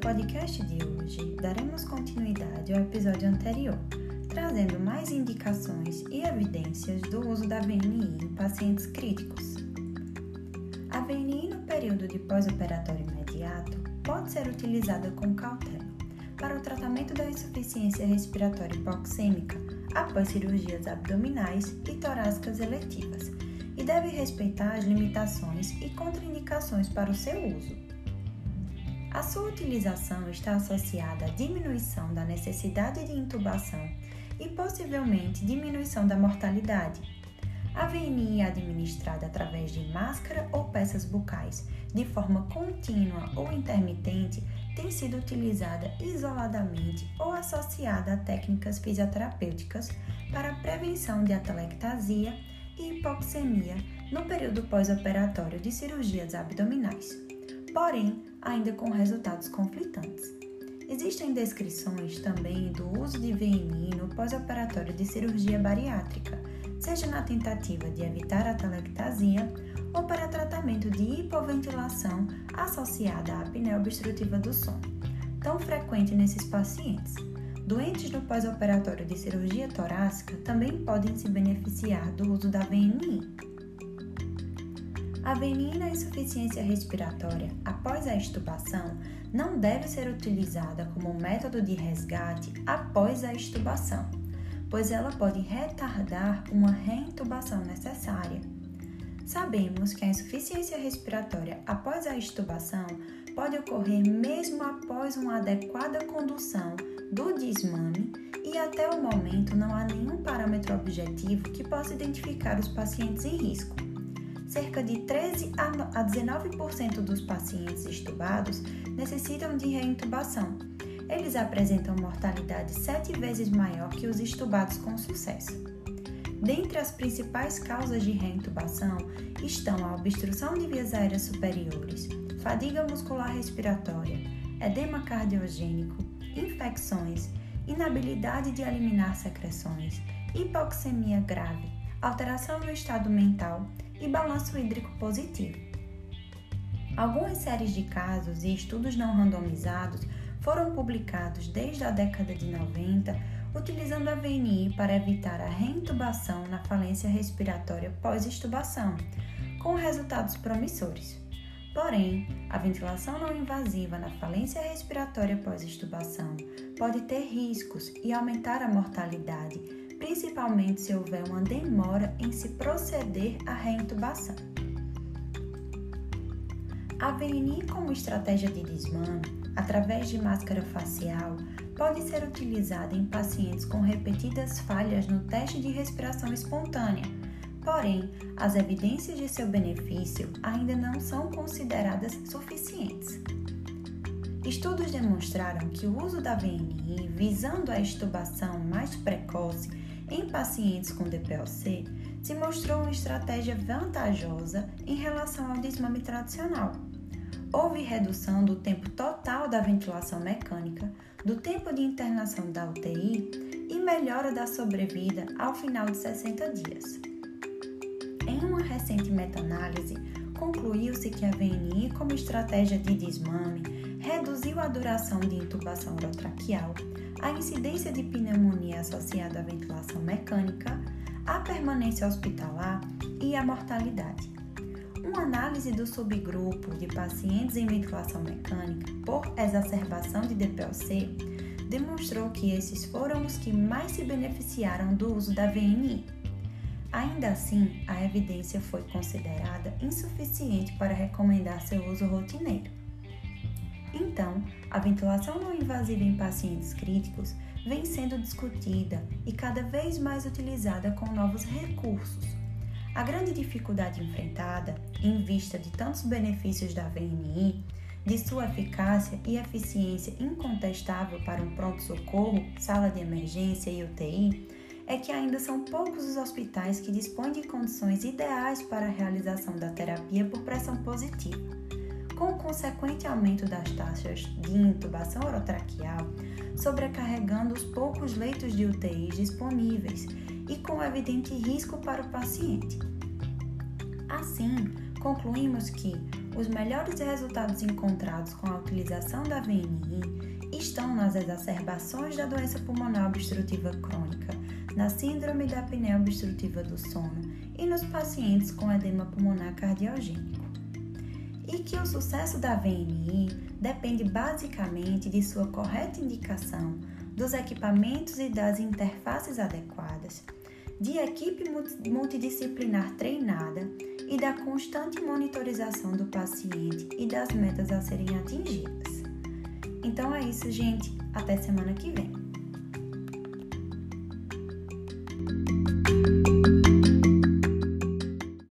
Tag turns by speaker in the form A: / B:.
A: podcast de hoje, daremos continuidade ao episódio anterior, trazendo mais indicações e evidências do uso da VNI em pacientes críticos. A VNI no período de pós-operatório imediato pode ser utilizada com cautela para o tratamento da insuficiência respiratória hipoxêmica após cirurgias abdominais e torácicas eletivas e deve respeitar as limitações e contraindicações para o seu uso. A sua utilização está associada à diminuição da necessidade de intubação e possivelmente diminuição da mortalidade. A VNI é administrada através de máscara ou peças bucais, de forma contínua ou intermitente, tem sido utilizada isoladamente ou associada a técnicas fisioterapêuticas para a prevenção de atelectasia e hipoxemia no período pós-operatório de cirurgias abdominais, porém ainda com resultados conflitantes. Existem descrições também do uso de VNI no pós-operatório de cirurgia bariátrica, seja na tentativa de evitar a telectasia ou para tratamento de hipoventilação associada à apneia obstrutiva do sono, tão frequente nesses pacientes. Doentes no pós-operatório de cirurgia torácica também podem se beneficiar do uso da VNI. A VNI na insuficiência respiratória após a extubação não deve ser utilizada como método de resgate após a extubação, pois ela pode retardar uma reintubação necessária. Sabemos que a insuficiência respiratória após a extubação pode ocorrer mesmo após uma adequada condução do desmame e até o momento não há nenhum parâmetro objetivo que possa identificar os pacientes em risco cerca de 13 a 19% dos pacientes estubados necessitam de reintubação. Eles apresentam mortalidade sete vezes maior que os estubados com sucesso. Dentre as principais causas de reintubação estão a obstrução de vias aéreas superiores, fadiga muscular respiratória, edema cardiogênico, infecções, inabilidade de eliminar secreções, hipoxemia grave, alteração no estado mental e balanço hídrico positivo. Algumas séries de casos e estudos não randomizados foram publicados desde a década de 90 utilizando a VNI para evitar a reintubação na falência respiratória pós-extubação, com resultados promissores. Porém, a ventilação não invasiva na falência respiratória pós-extubação pode ter riscos e aumentar a mortalidade, principalmente se houver uma demora em se proceder à reintubação. A VNI como estratégia de desmame, através de máscara facial, pode ser utilizada em pacientes com repetidas falhas no teste de respiração espontânea. Porém, as evidências de seu benefício ainda não são consideradas suficientes. Estudos demonstraram que o uso da VNI visando a extubação mais precoce em pacientes com DPOC se mostrou uma estratégia vantajosa em relação ao desmame tradicional. Houve redução do tempo total da ventilação mecânica, do tempo de internação da UTI e melhora da sobrevida ao final de 60 dias. Em uma recente meta-análise, concluiu-se que a VNI, como estratégia de desmame, reduziu a duração de intubação orotraqueal, a incidência de pneumonia associada à ventilação mecânica, a permanência hospitalar e a mortalidade. Uma análise do subgrupo de pacientes em ventilação mecânica por exacerbação de DPOC demonstrou que esses foram os que mais se beneficiaram do uso da VNI. Ainda assim, a evidência foi considerada insuficiente para recomendar seu uso rotineiro. Então, a ventilação não invasiva em pacientes críticos vem sendo discutida e cada vez mais utilizada com novos recursos. A grande dificuldade enfrentada, em vista de tantos benefícios da VNI, de sua eficácia e eficiência incontestável para um pronto-socorro, sala de emergência e UTI, é que ainda são poucos os hospitais que dispõem de condições ideais para a realização da terapia por pressão positiva com o consequente aumento das taxas de intubação orotraqueal, sobrecarregando os poucos leitos de UTI disponíveis e com evidente risco para o paciente. Assim, concluímos que os melhores resultados encontrados com a utilização da VNI estão nas exacerbações da doença pulmonar obstrutiva crônica, na síndrome da apneia obstrutiva do sono e nos pacientes com edema pulmonar cardiogênico. E que o sucesso da VNI depende basicamente de sua correta indicação, dos equipamentos e das interfaces adequadas, de equipe multidisciplinar treinada e da constante monitorização do paciente e das metas a serem atingidas. Então é isso, gente. Até semana que vem.